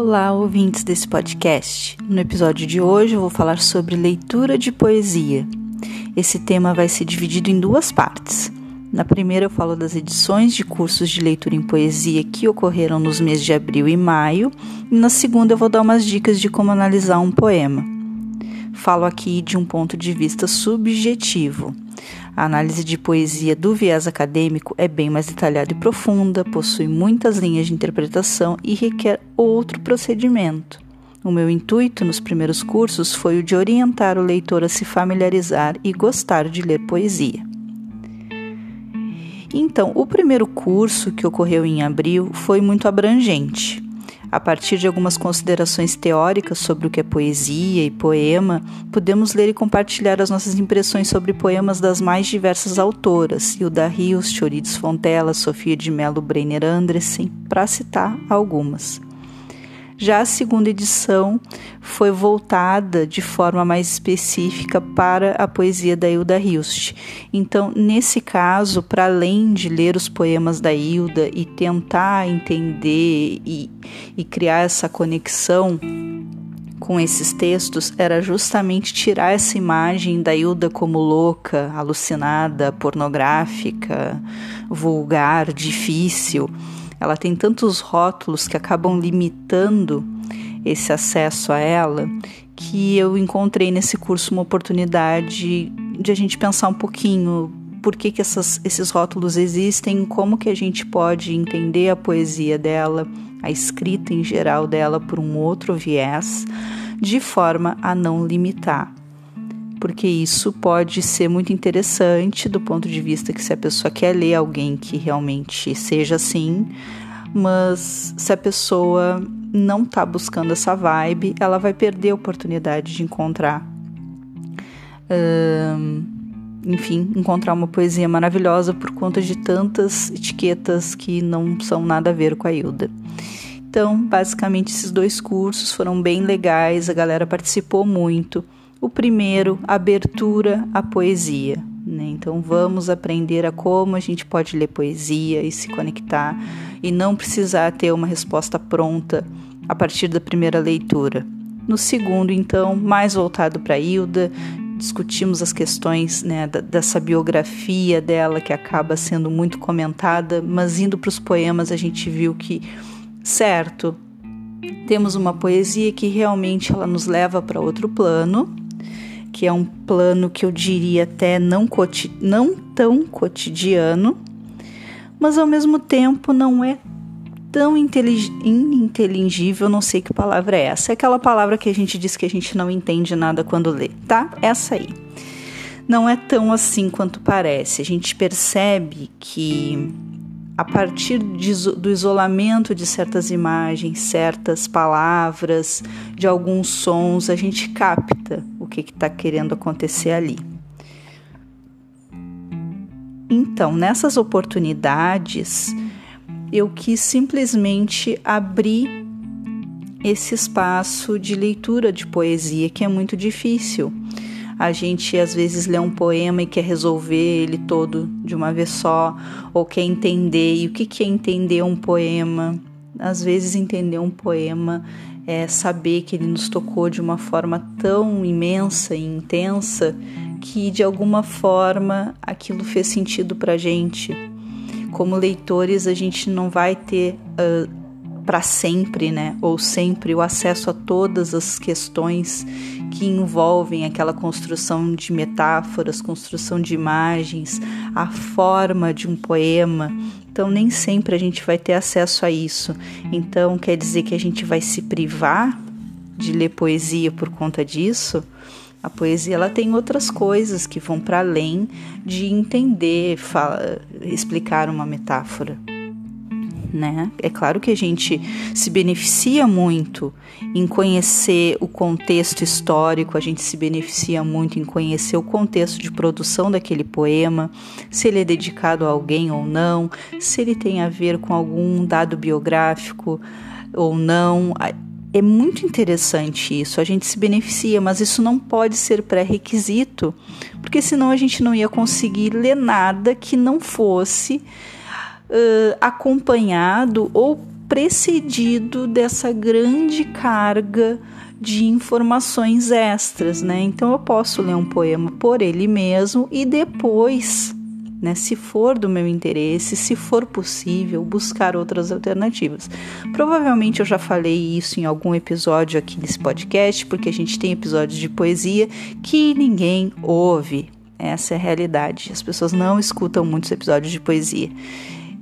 Olá, ouvintes desse podcast. No episódio de hoje eu vou falar sobre leitura de poesia. Esse tema vai ser dividido em duas partes. Na primeira eu falo das edições de cursos de leitura em poesia que ocorreram nos meses de abril e maio, e na segunda eu vou dar umas dicas de como analisar um poema. Falo aqui de um ponto de vista subjetivo. A análise de poesia do viés acadêmico é bem mais detalhada e profunda, possui muitas linhas de interpretação e requer outro procedimento. O meu intuito nos primeiros cursos foi o de orientar o leitor a se familiarizar e gostar de ler poesia. Então, o primeiro curso, que ocorreu em abril, foi muito abrangente. A partir de algumas considerações teóricas sobre o que é poesia e poema, podemos ler e compartilhar as nossas impressões sobre poemas das mais diversas autoras, Hilda Rios, Chorides Fontela, Sofia de Mello Breiner Andressen, para citar algumas. Já a segunda edição foi voltada de forma mais específica para a poesia da Hilda Hilst. Então, nesse caso, para além de ler os poemas da Hilda e tentar entender e, e criar essa conexão com esses textos era justamente tirar essa imagem da Hilda como louca, alucinada, pornográfica, vulgar, difícil ela tem tantos rótulos que acabam limitando esse acesso a ela que eu encontrei nesse curso uma oportunidade de a gente pensar um pouquinho por que, que essas, esses rótulos existem, como que a gente pode entender a poesia dela, a escrita em geral dela por um outro viés, de forma a não limitar porque isso pode ser muito interessante do ponto de vista que se a pessoa quer ler alguém que realmente seja assim, mas se a pessoa não está buscando essa vibe, ela vai perder a oportunidade de encontrar, enfim, encontrar uma poesia maravilhosa por conta de tantas etiquetas que não são nada a ver com a Hilda. Então, basicamente, esses dois cursos foram bem legais, a galera participou muito. O primeiro, abertura à poesia. Né? Então, vamos aprender a como a gente pode ler poesia e se conectar e não precisar ter uma resposta pronta a partir da primeira leitura. No segundo, então, mais voltado para Hilda, discutimos as questões né, dessa biografia dela que acaba sendo muito comentada, mas indo para os poemas a gente viu que, certo, temos uma poesia que realmente ela nos leva para outro plano, que é um plano que eu diria até não, não tão cotidiano, mas ao mesmo tempo não é tão ininteligível, não sei que palavra é essa. É aquela palavra que a gente diz que a gente não entende nada quando lê, tá? Essa aí. Não é tão assim quanto parece. A gente percebe que a partir de, do isolamento de certas imagens, certas palavras, de alguns sons, a gente capta o que está que querendo acontecer ali. Então, nessas oportunidades, eu quis simplesmente abrir esse espaço de leitura de poesia que é muito difícil. A gente às vezes lê um poema e quer resolver ele todo de uma vez só, ou quer entender. E o que é entender um poema? Às vezes, entender um poema é saber que ele nos tocou de uma forma tão imensa e intensa que de alguma forma aquilo fez sentido para gente. Como leitores, a gente não vai ter uh, para sempre, né? Ou sempre o acesso a todas as questões que envolvem aquela construção de metáforas, construção de imagens, a forma de um poema. Então, nem sempre a gente vai ter acesso a isso. Então, quer dizer que a gente vai se privar de ler poesia por conta disso? A poesia ela tem outras coisas que vão para além de entender, fala, explicar uma metáfora né? É claro que a gente se beneficia muito em conhecer o contexto histórico, a gente se beneficia muito em conhecer o contexto de produção daquele poema, se ele é dedicado a alguém ou não, se ele tem a ver com algum dado biográfico ou não. É muito interessante isso, a gente se beneficia, mas isso não pode ser pré-requisito, porque senão a gente não ia conseguir ler nada que não fosse uh, acompanhado ou precedido dessa grande carga de informações extras, né? Então eu posso ler um poema por ele mesmo e depois, né, se for do meu interesse, se for possível, buscar outras alternativas. Provavelmente eu já falei isso em algum episódio aqui nesse podcast, porque a gente tem episódios de poesia que ninguém ouve. Essa é a realidade. As pessoas não escutam muitos episódios de poesia.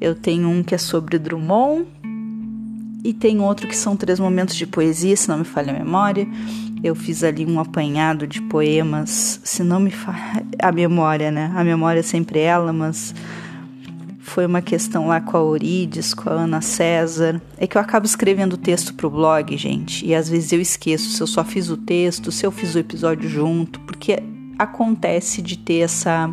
Eu tenho um que é sobre Drummond, e tem outro que são três momentos de poesia, se não me falha a memória. Eu fiz ali um apanhado de poemas, se não me falha a memória, né? A memória é sempre ela, mas foi uma questão lá com a Orides, com a Ana César. É que eu acabo escrevendo o texto pro blog, gente, e às vezes eu esqueço se eu só fiz o texto, se eu fiz o episódio junto, porque acontece de ter essa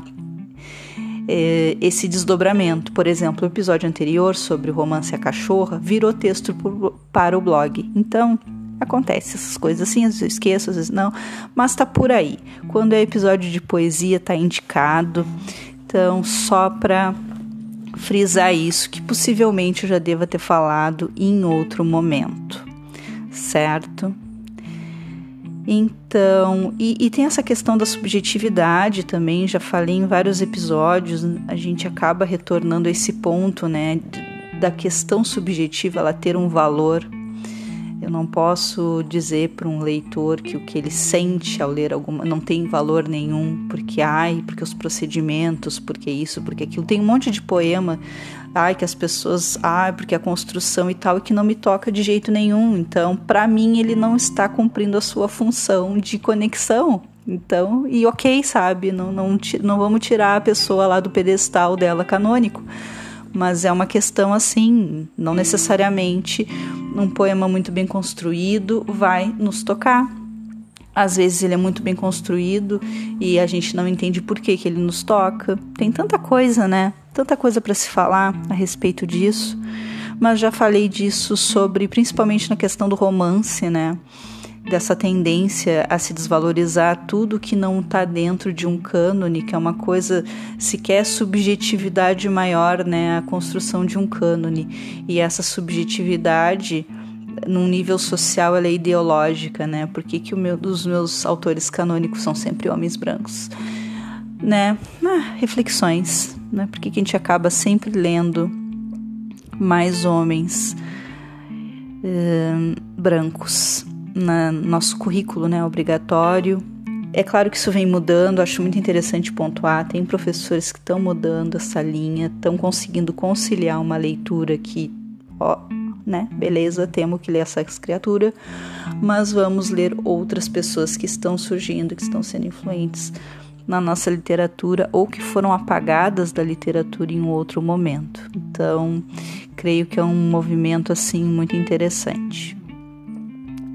é, esse desdobramento. Por exemplo, o episódio anterior sobre o romance A Cachorra virou texto por, para o blog. Então, acontece essas coisas assim, às vezes eu esqueço, às vezes não, mas tá por aí. Quando é episódio de poesia, tá indicado. Então, só para frisar isso, que possivelmente eu já deva ter falado em outro momento, certo? Então, e, e, tem essa questão da subjetividade também, já falei em vários episódios, a gente acaba retornando a esse ponto, né, da questão subjetiva ela ter um valor. Eu não posso dizer para um leitor que o que ele sente ao ler alguma não tem valor nenhum, porque ai, porque os procedimentos, porque isso, porque aquilo. Tem um monte de poema ai, que as pessoas, ai, porque a construção e tal, e que não me toca de jeito nenhum. Então, para mim, ele não está cumprindo a sua função de conexão. Então, e ok, sabe? Não, não, não vamos tirar a pessoa lá do pedestal dela canônico. Mas é uma questão assim, não necessariamente um poema muito bem construído vai nos tocar. Às vezes ele é muito bem construído e a gente não entende por que, que ele nos toca. Tem tanta coisa, né? tanta coisa para se falar a respeito disso, mas já falei disso sobre, principalmente na questão do romance, né? Dessa tendência a se desvalorizar tudo que não está dentro de um cânone, que é uma coisa sequer subjetividade maior, né? A construção de um cânone. E essa subjetividade num nível social ela é ideológica, né? Por que, que meu, os meus autores canônicos são sempre homens brancos? Né? Ah, reflexões né? Porque que a gente acaba sempre lendo mais homens uh, brancos no nosso currículo, né? Obrigatório. É claro que isso vem mudando, acho muito interessante pontuar. Tem professores que estão mudando essa linha, estão conseguindo conciliar uma leitura que, ó, né? Beleza, temos que ler essa criatura, mas vamos ler outras pessoas que estão surgindo, que estão sendo influentes na nossa literatura ou que foram apagadas da literatura em um outro momento. Então, creio que é um movimento assim muito interessante.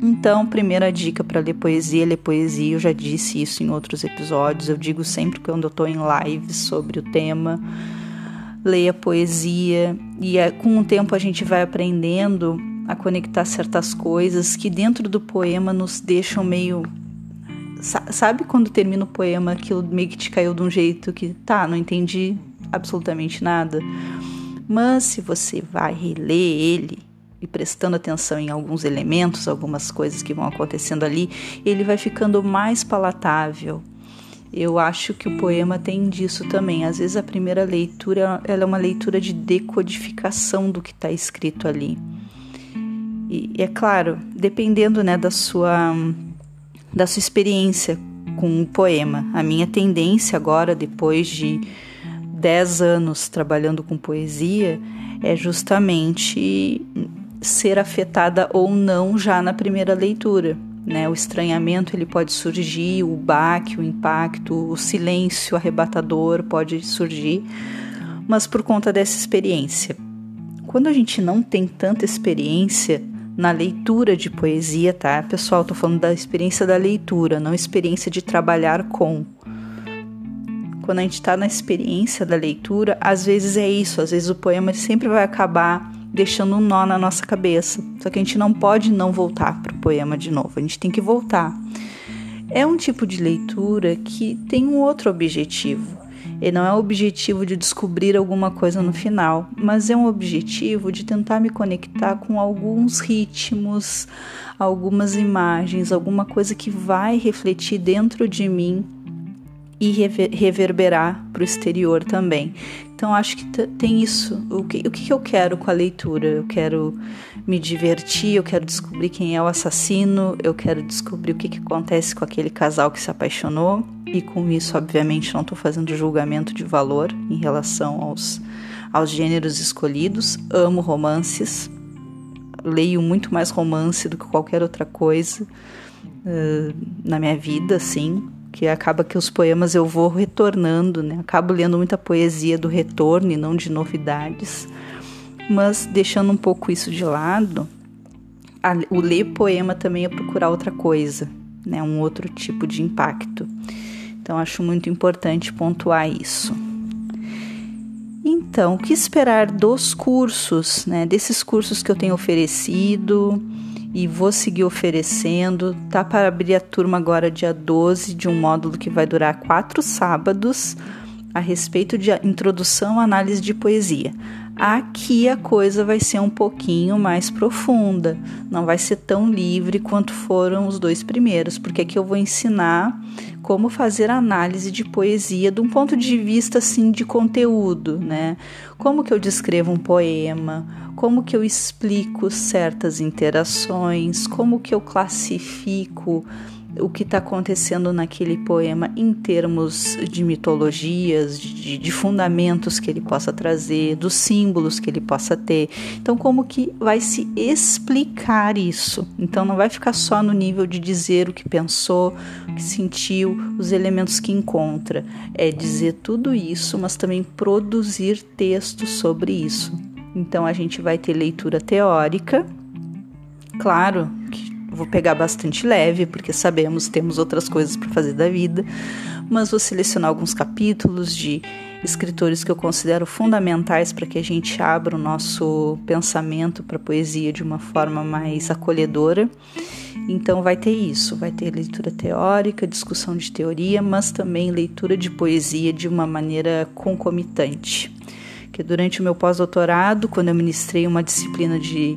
Então, primeira dica para ler poesia, ler poesia, eu já disse isso em outros episódios, eu digo sempre quando eu estou em lives sobre o tema, leia poesia e é, com o tempo a gente vai aprendendo a conectar certas coisas que dentro do poema nos deixam meio Sabe quando termina o poema aquilo meio que te caiu de um jeito que, tá, não entendi absolutamente nada? Mas se você vai reler ele e prestando atenção em alguns elementos, algumas coisas que vão acontecendo ali, ele vai ficando mais palatável. Eu acho que o poema tem disso também. Às vezes a primeira leitura ela é uma leitura de decodificação do que está escrito ali. E, é claro, dependendo né, da sua da sua experiência com o poema. A minha tendência agora, depois de 10 anos trabalhando com poesia, é justamente ser afetada ou não já na primeira leitura. Né? O estranhamento ele pode surgir, o baque, o impacto, o silêncio arrebatador pode surgir, mas por conta dessa experiência. Quando a gente não tem tanta experiência, na leitura de poesia, tá? Pessoal, tô falando da experiência da leitura, não experiência de trabalhar com. Quando a gente está na experiência da leitura, às vezes é isso, às vezes o poema sempre vai acabar deixando um nó na nossa cabeça. Só que a gente não pode não voltar para o poema de novo, a gente tem que voltar. É um tipo de leitura que tem um outro objetivo. Ele não é o objetivo de descobrir alguma coisa no final, mas é um objetivo de tentar me conectar com alguns ritmos, algumas imagens, alguma coisa que vai refletir dentro de mim e reverberar para o exterior também. Então acho que tem isso. O que, o que eu quero com a leitura? Eu quero me divertir, eu quero descobrir quem é o assassino, eu quero descobrir o que, que acontece com aquele casal que se apaixonou. E com isso, obviamente, não estou fazendo julgamento de valor em relação aos, aos gêneros escolhidos. Amo romances, leio muito mais romance do que qualquer outra coisa uh, na minha vida, assim que acaba que os poemas eu vou retornando, né? Acabo lendo muita poesia do retorno e não de novidades, mas deixando um pouco isso de lado, a, o ler poema também é procurar outra coisa, né? Um outro tipo de impacto. Então acho muito importante pontuar isso. Então, o que esperar dos cursos, né? Desses cursos que eu tenho oferecido, e vou seguir oferecendo. Tá para abrir a turma agora dia 12 de um módulo que vai durar quatro sábados a respeito de introdução à análise de poesia. Aqui a coisa vai ser um pouquinho mais profunda, não vai ser tão livre quanto foram os dois primeiros, porque aqui eu vou ensinar como fazer análise de poesia de um ponto de vista assim de conteúdo, né? Como que eu descrevo um poema, como que eu explico certas interações, como que eu classifico o que está acontecendo naquele poema em termos de mitologias, de, de, fundamentos que ele possa trazer, dos símbolos que ele possa ter. Então, como que vai se explicar isso? Então, não vai ficar só no nível de dizer o que pensou, o que sentiu, os elementos que encontra. É dizer tudo isso, mas também produzir textos sobre isso. Então a gente vai ter leitura teórica, claro que vou pegar bastante leve, porque sabemos temos outras coisas para fazer da vida, mas vou selecionar alguns capítulos de escritores que eu considero fundamentais para que a gente abra o nosso pensamento para a poesia de uma forma mais acolhedora. Então vai ter isso, vai ter leitura teórica, discussão de teoria, mas também leitura de poesia de uma maneira concomitante que durante o meu pós-doutorado, quando eu ministrei uma disciplina de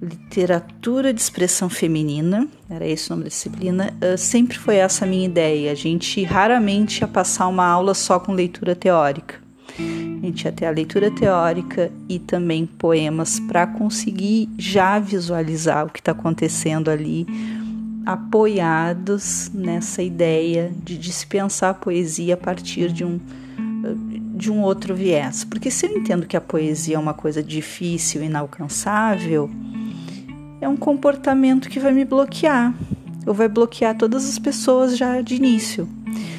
literatura de expressão feminina, era esse o nome da disciplina, uh, sempre foi essa a minha ideia. A gente raramente ia passar uma aula só com leitura teórica. A gente ia ter a leitura teórica e também poemas para conseguir já visualizar o que está acontecendo ali, apoiados nessa ideia de dispensar a poesia a partir de um de um outro viés. Porque se eu entendo que a poesia é uma coisa difícil, inalcançável, é um comportamento que vai me bloquear, ou vai bloquear todas as pessoas já de início.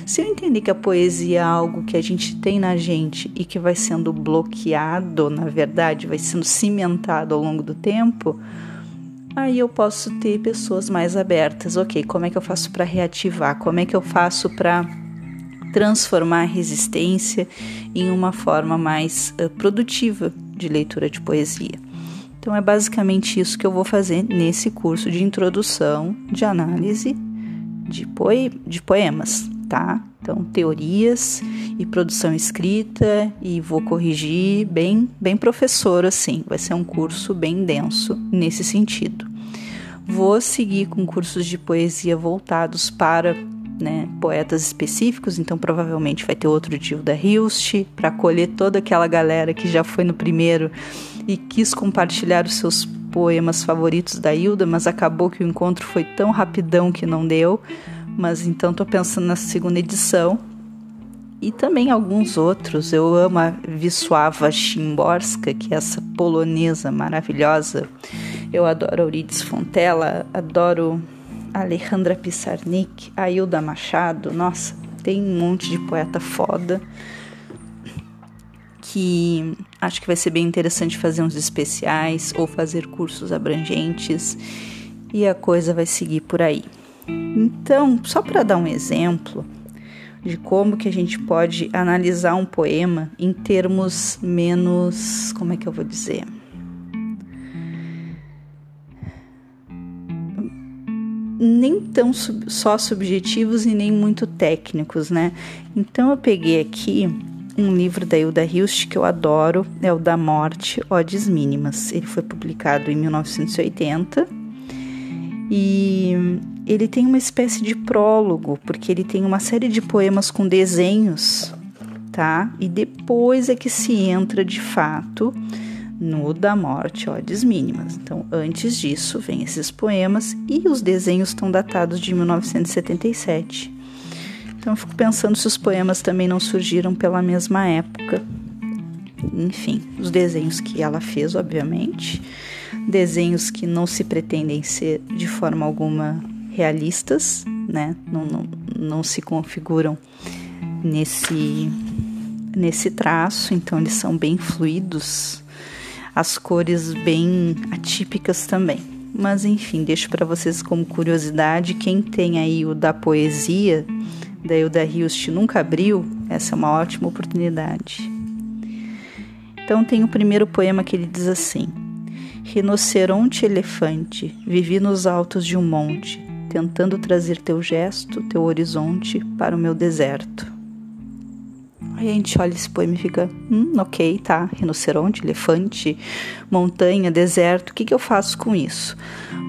Se eu entender que a poesia é algo que a gente tem na gente e que vai sendo bloqueado, na verdade, vai sendo cimentado ao longo do tempo, aí eu posso ter pessoas mais abertas. Ok, como é que eu faço para reativar? Como é que eu faço para transformar a resistência em uma forma mais uh, produtiva de leitura de poesia. Então é basicamente isso que eu vou fazer nesse curso de introdução de análise de, poe de poemas, tá? Então teorias e produção escrita e vou corrigir bem, bem professor assim. Vai ser um curso bem denso nesse sentido. Vou seguir com cursos de poesia voltados para né, poetas específicos, então provavelmente vai ter outro tio da Hilst para acolher toda aquela galera que já foi no primeiro e quis compartilhar os seus poemas favoritos da Hilda, mas acabou que o encontro foi tão rapidão que não deu. Mas então estou pensando na segunda edição e também alguns outros. Eu amo a Wisława Szymborska, que é essa polonesa maravilhosa. Eu adoro Euridice Fontella, adoro Alejandra Pissarnik, Ailda Machado, nossa, tem um monte de poeta foda que acho que vai ser bem interessante fazer uns especiais ou fazer cursos abrangentes e a coisa vai seguir por aí. Então, só para dar um exemplo de como que a gente pode analisar um poema em termos menos, como é que eu vou dizer? Nem tão sub, só subjetivos e nem muito técnicos, né? Então eu peguei aqui um livro da Hilda Hilst que eu adoro, é o Da Morte, Odes Mínimas. Ele foi publicado em 1980 e ele tem uma espécie de prólogo, porque ele tem uma série de poemas com desenhos, tá? E depois é que se entra de fato no da morte, odes mínimas. Então, antes disso, vem esses poemas e os desenhos estão datados de 1977. Então, eu fico pensando se os poemas também não surgiram pela mesma época. Enfim, os desenhos que ela fez, obviamente, desenhos que não se pretendem ser de forma alguma realistas, né? Não, não, não se configuram nesse nesse traço, então eles são bem fluidos as cores bem atípicas também. Mas enfim, deixo para vocês como curiosidade, quem tem aí o da poesia, da Hilst nunca abriu, essa é uma ótima oportunidade. Então tem o primeiro poema que ele diz assim: Rinoceronte elefante, vivi nos altos de um monte, tentando trazer teu gesto, teu horizonte para o meu deserto. Aí a gente olha esse poema e fica, hum, ok, tá, rinoceronte, elefante, montanha, deserto, o que, que eu faço com isso?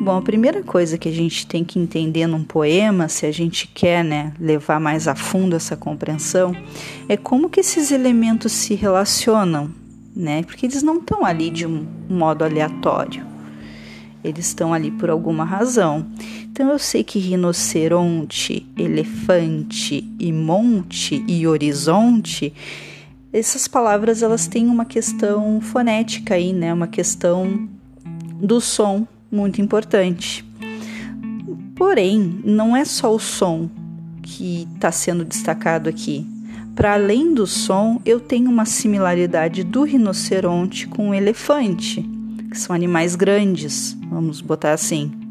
Bom, a primeira coisa que a gente tem que entender num poema, se a gente quer né, levar mais a fundo essa compreensão, é como que esses elementos se relacionam, né? Porque eles não estão ali de um modo aleatório. Eles estão ali por alguma razão. Então eu sei que rinoceronte, elefante e monte e horizonte, essas palavras elas têm uma questão fonética aí, né? Uma questão do som muito importante. Porém, não é só o som que está sendo destacado aqui. Para além do som, eu tenho uma similaridade do rinoceronte com o elefante, que são animais grandes, vamos botar assim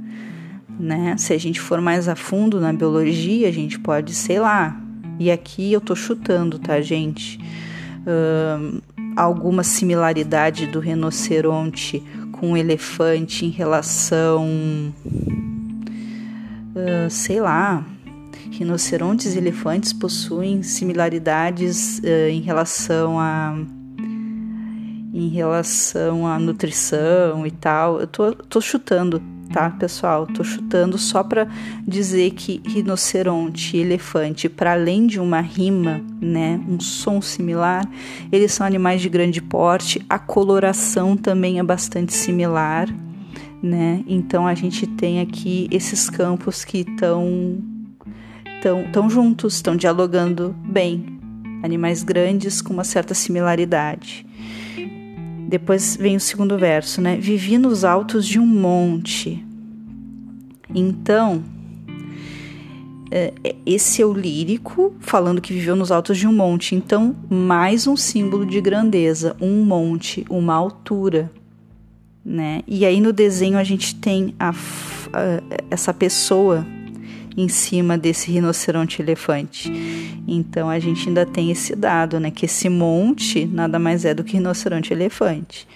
né? Se a gente for mais a fundo na biologia, a gente pode, sei lá, e aqui eu tô chutando, tá, gente? Uh, alguma similaridade do rinoceronte com o elefante em relação, uh, sei lá, rinocerontes e elefantes possuem similaridades uh, em relação a em relação à nutrição e tal. Eu tô, tô chutando, tá, pessoal? Tô chutando só para dizer que rinoceronte e elefante, para além de uma rima, né, um som similar, eles são animais de grande porte, a coloração também é bastante similar, né? Então a gente tem aqui esses campos que estão tão, tão juntos, estão dialogando bem. Animais grandes com uma certa similaridade. Depois vem o segundo verso, né? Vivi nos altos de um monte. Então, é, é, esse é o lírico falando que viveu nos altos de um monte. Então, mais um símbolo de grandeza, um monte, uma altura, né? E aí no desenho a gente tem a, a, essa pessoa em cima desse rinoceronte elefante. Então a gente ainda tem esse dado, né, que esse monte nada mais é do que rinoceronte elefante.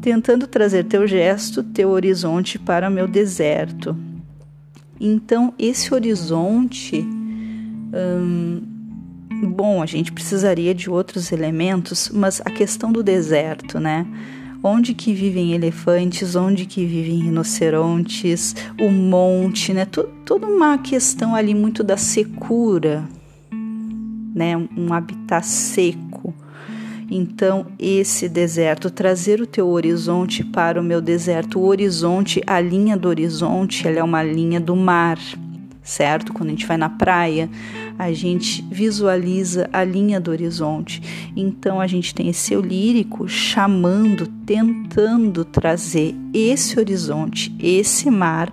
Tentando trazer teu gesto, teu horizonte para meu deserto. Então esse horizonte, hum, bom, a gente precisaria de outros elementos, mas a questão do deserto, né? Onde que vivem elefantes, onde que vivem rinocerontes, o monte, né? toda uma questão ali muito da secura, né? Um habitat seco. Então, esse deserto, trazer o teu horizonte para o meu deserto, o horizonte, a linha do horizonte, ela é uma linha do mar, certo? Quando a gente vai na praia, a gente visualiza a linha do horizonte. Então a gente tem esse eu lírico chamando, tentando trazer esse horizonte, esse mar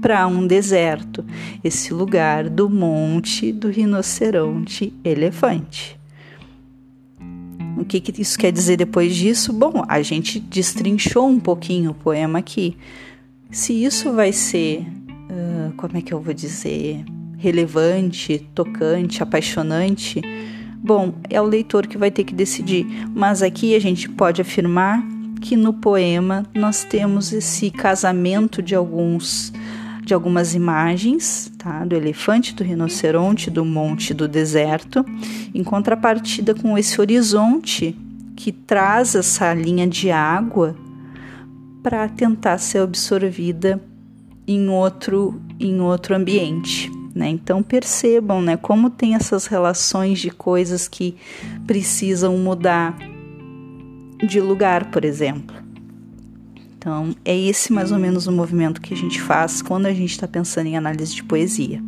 para um deserto, esse lugar do monte do rinoceronte elefante. O que, que isso quer dizer depois disso? Bom, a gente destrinchou um pouquinho o poema aqui. Se isso vai ser, uh, como é que eu vou dizer, relevante, tocante, apaixonante, bom, é o leitor que vai ter que decidir. Mas aqui a gente pode afirmar que no poema nós temos esse casamento de alguns de algumas imagens, tá? Do elefante, do rinoceronte, do monte, do deserto, em contrapartida com esse horizonte que traz essa linha de água para tentar ser absorvida em outro em outro ambiente. Né? Então percebam né, como tem essas relações de coisas que precisam mudar de lugar, por exemplo. Então é esse mais ou menos o movimento que a gente faz quando a gente está pensando em análise de poesia.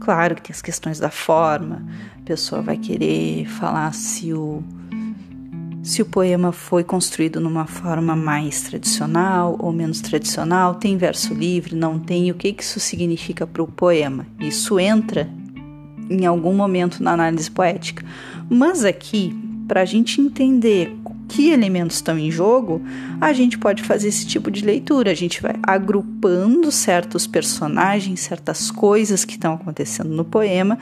Claro que tem as questões da forma, a pessoa vai querer falar se o se o poema foi construído numa forma mais tradicional ou menos tradicional, tem verso livre, não tem, o que isso significa para o poema? Isso entra em algum momento na análise poética. Mas aqui, para a gente entender que elementos estão em jogo, a gente pode fazer esse tipo de leitura. A gente vai agrupando certos personagens, certas coisas que estão acontecendo no poema,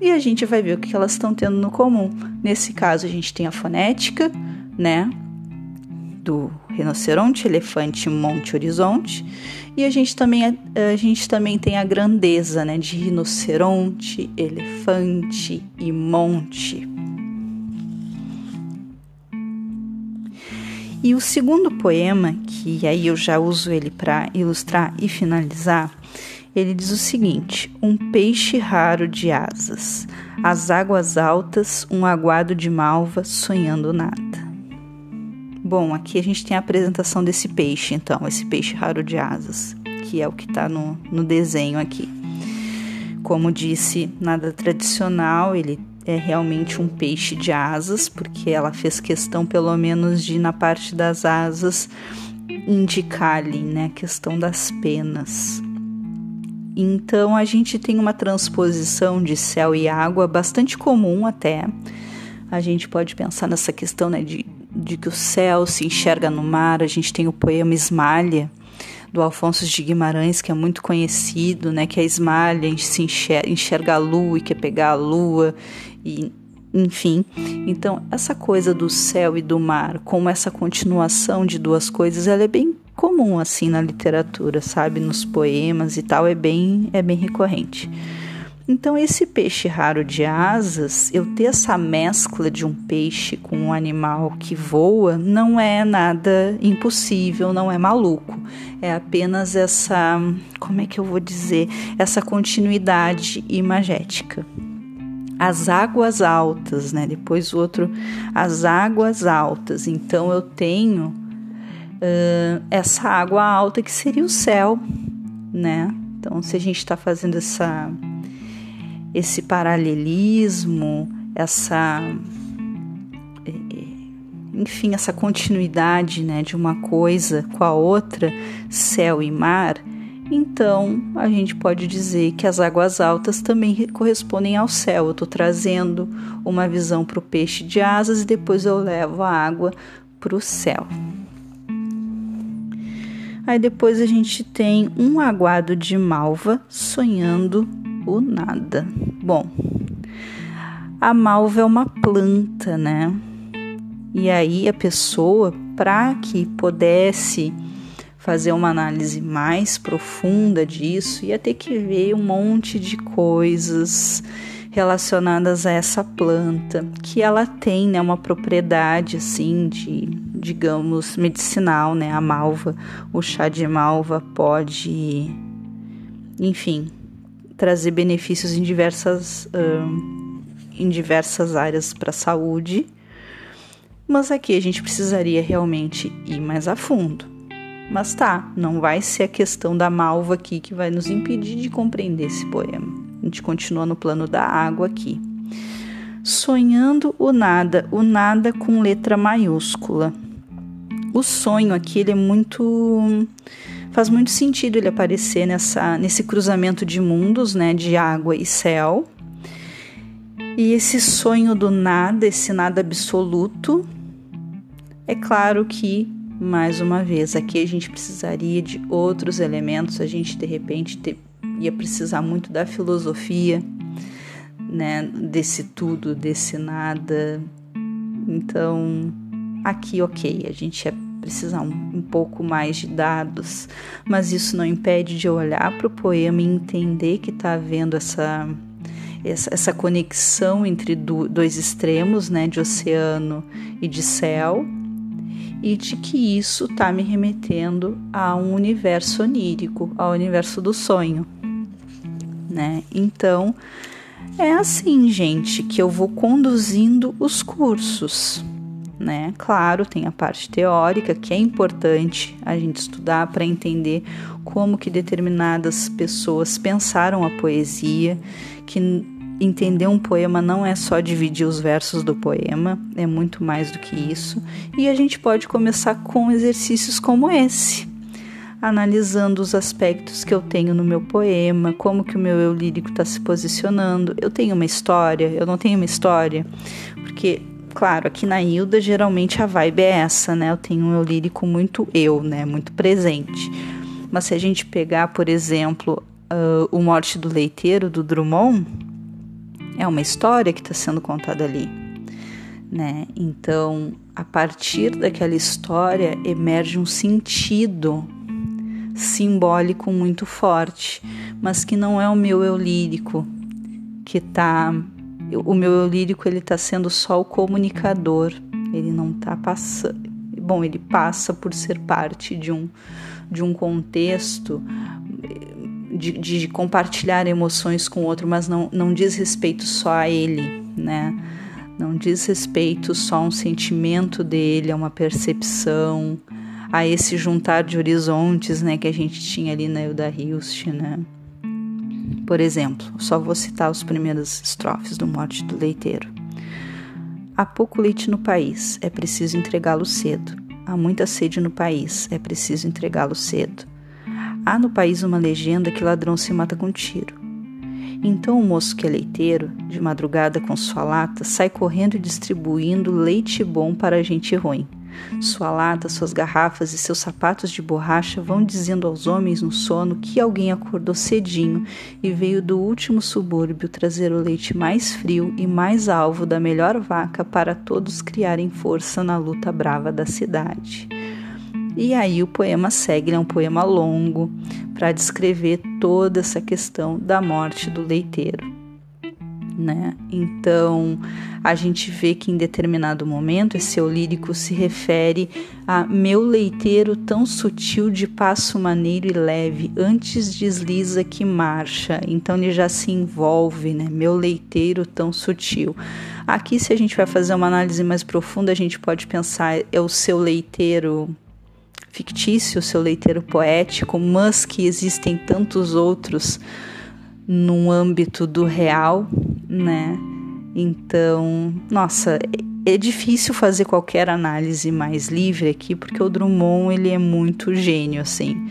e a gente vai ver o que elas estão tendo no comum. Nesse caso, a gente tem a fonética, né? Do rinoceronte, elefante, monte, horizonte. E a gente também, a, a gente também tem a grandeza, né? De rinoceronte, elefante e monte. E o segundo poema, que aí eu já uso ele para ilustrar e finalizar, ele diz o seguinte: Um peixe raro de asas, as águas altas, um aguado de malva sonhando nada. Bom, aqui a gente tem a apresentação desse peixe, então, esse peixe raro de asas, que é o que está no, no desenho aqui. Como disse, nada tradicional, ele é realmente um peixe de asas, porque ela fez questão, pelo menos, de na parte das asas indicar ali, né, a questão das penas. Então a gente tem uma transposição de céu e água bastante comum até. A gente pode pensar nessa questão né, de, de que o céu se enxerga no mar. A gente tem o poema Esmalha, do Alfonso de Guimarães, que é muito conhecido, né? Que a esmalha se enxerga, enxerga a lua e quer pegar a lua, e enfim. Então, essa coisa do céu e do mar, como essa continuação de duas coisas, ela é bem comum assim na literatura, sabe, nos poemas e tal, é bem é bem recorrente. Então esse peixe raro de asas, eu ter essa mescla de um peixe com um animal que voa, não é nada impossível, não é maluco. É apenas essa, como é que eu vou dizer, essa continuidade imagética as águas altas, né? Depois o outro, as águas altas. Então eu tenho uh, essa água alta que seria o céu, né? Então, se a gente está fazendo essa, esse paralelismo, essa, eh, eh, enfim, essa continuidade, né, de uma coisa com a outra, céu e mar, então a gente pode dizer que as águas altas também correspondem ao céu. Eu estou trazendo uma visão para o peixe de asas e depois eu levo a água para o céu. Aí depois a gente tem um aguado de malva sonhando o nada. Bom, a malva é uma planta, né? E aí a pessoa, para que pudesse fazer uma análise mais profunda disso, ia ter que ver um monte de coisas relacionadas a essa planta, que ela tem né, uma propriedade assim de, digamos, medicinal, né? A malva, o chá de malva pode, enfim, trazer benefícios em diversas, uh, em diversas áreas para a saúde. Mas aqui a gente precisaria realmente ir mais a fundo. Mas tá, não vai ser a questão da malva aqui que vai nos impedir de compreender esse poema. A gente continua no plano da água aqui. Sonhando o nada, o nada com letra maiúscula. O sonho aqui ele é muito faz muito sentido ele aparecer nessa nesse cruzamento de mundos, né, de água e céu. E esse sonho do nada, esse nada absoluto, é claro que mais uma vez aqui a gente precisaria de outros elementos, a gente de repente ia precisar muito da filosofia, né, desse tudo, desse nada. Então, aqui, ok, a gente precisar um, um pouco mais de dados, mas isso não impede de olhar para o poema e entender que está havendo essa, essa, conexão entre do, dois extremos, né, de oceano e de céu, e de que isso está me remetendo a um universo onírico, ao universo do sonho, né? Então, é assim, gente, que eu vou conduzindo os cursos né? Claro, tem a parte teórica que é importante a gente estudar para entender como que determinadas pessoas pensaram a poesia, que entender um poema não é só dividir os versos do poema, é muito mais do que isso. E a gente pode começar com exercícios como esse, analisando os aspectos que eu tenho no meu poema, como que o meu eu lírico está se posicionando. Eu tenho uma história, eu não tenho uma história, porque claro, aqui na Hilda geralmente a vibe é essa, né? Eu tenho um eu lírico muito eu, né? Muito presente. Mas se a gente pegar, por exemplo, uh, O Morte do Leiteiro, do Drummond, é uma história que está sendo contada ali, né? Então, a partir daquela história emerge um sentido simbólico muito forte, mas que não é o meu eu lírico que está o meu eu lírico ele está sendo só o comunicador, ele não está passando. Bom, ele passa por ser parte de um, de um contexto de, de compartilhar emoções com o outro, mas não, não diz respeito só a ele, né? Não diz respeito só a um sentimento dele, a uma percepção, a esse juntar de horizontes, né, que a gente tinha ali na Hilda Hilst, né? Por exemplo, só vou citar os primeiros estrofes do Morte do Leiteiro. Há pouco leite no país, é preciso entregá-lo cedo. Há muita sede no país, é preciso entregá-lo cedo. Há no país uma legenda que ladrão se mata com tiro. Então o moço que é leiteiro, de madrugada com sua lata, sai correndo e distribuindo leite bom para gente ruim. Sua lata, suas garrafas e seus sapatos de borracha vão dizendo aos homens no sono que alguém acordou cedinho e veio do último subúrbio trazer o leite mais frio e mais alvo da melhor vaca para todos criarem força na luta brava da cidade. E aí o poema segue, é um poema longo para descrever toda essa questão da morte do leiteiro né? Então a gente vê que em determinado momento esse eu lírico se refere a meu leiteiro tão sutil de passo maneiro e leve, antes desliza que marcha. Então ele já se envolve, né? Meu leiteiro tão sutil. Aqui, se a gente vai fazer uma análise mais profunda, a gente pode pensar é o seu leiteiro fictício, o seu leiteiro poético, mas que existem tantos outros no âmbito do real, né? Então, nossa, é difícil fazer qualquer análise mais livre aqui, porque o Drummond ele é muito gênio, assim.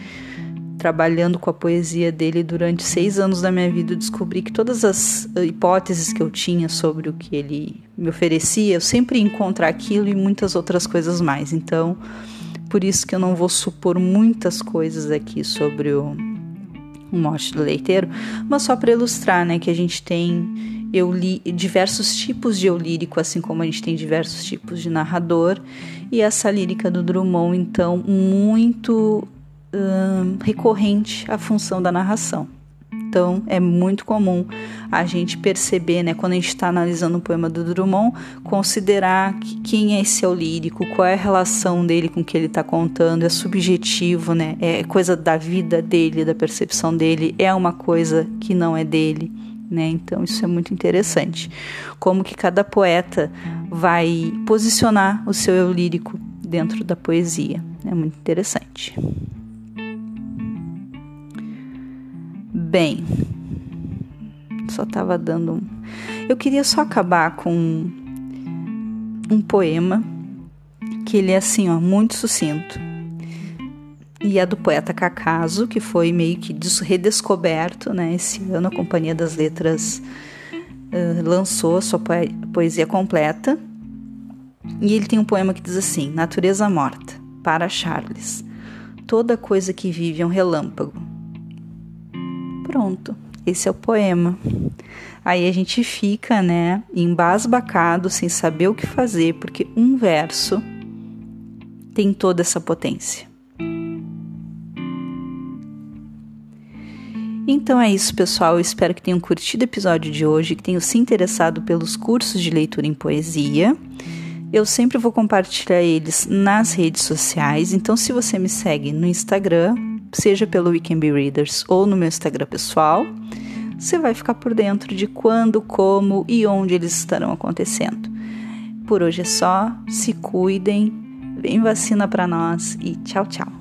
Trabalhando com a poesia dele durante seis anos da minha vida, eu descobri que todas as hipóteses que eu tinha sobre o que ele me oferecia, eu sempre ia encontrar aquilo e muitas outras coisas mais. Então, por isso que eu não vou supor muitas coisas aqui sobre o, o Morte do Leiteiro, mas só para ilustrar, né, que a gente tem eu li diversos tipos de eu lírico, assim como a gente tem diversos tipos de narrador, e essa lírica do Drummond, então, muito hum, recorrente à função da narração. Então, é muito comum a gente perceber, né, quando a gente está analisando o poema do Drummond, considerar que, quem é esse eu lírico, qual é a relação dele com o que ele está contando, é subjetivo, né, é coisa da vida dele, da percepção dele, é uma coisa que não é dele né? Então isso é muito interessante. Como que cada poeta vai posicionar o seu eu lírico dentro da poesia. É muito interessante. Bem, só estava dando um... Eu queria só acabar com um poema que ele é assim, ó, muito sucinto e a do poeta Cacaso, que foi meio que redescoberto né, esse ano. A Companhia das Letras uh, lançou a sua poesia completa. E ele tem um poema que diz assim: Natureza morta, para Charles. Toda coisa que vive é um relâmpago. Pronto, esse é o poema. Aí a gente fica, né, embasbacado, sem saber o que fazer, porque um verso tem toda essa potência. Então é isso, pessoal. Eu espero que tenham curtido o episódio de hoje, que tenham se interessado pelos cursos de leitura em poesia. Eu sempre vou compartilhar eles nas redes sociais, então se você me segue no Instagram, seja pelo Weekend Be Readers ou no meu Instagram pessoal, você vai ficar por dentro de quando, como e onde eles estarão acontecendo. Por hoje é só, se cuidem, vem vacina para nós e tchau, tchau.